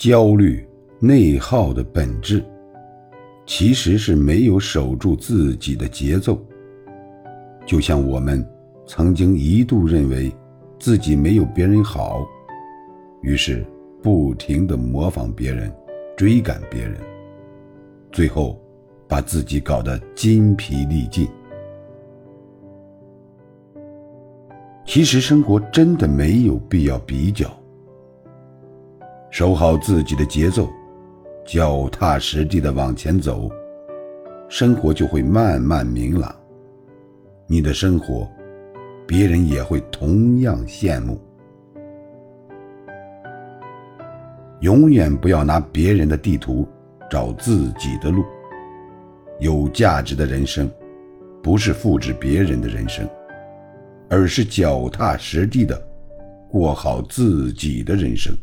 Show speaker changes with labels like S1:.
S1: 焦虑、内耗的本质，其实是没有守住自己的节奏。就像我们曾经一度认为自己没有别人好，于是不停地模仿别人，追赶别人，最后把自己搞得筋疲力尽。其实生活真的没有必要比较。守好自己的节奏，脚踏实地的往前走，生活就会慢慢明朗。你的生活，别人也会同样羡慕。永远不要拿别人的地图找自己的路。有价值的人生，不是复制别人的人生，而是脚踏实地的过好自己的人生。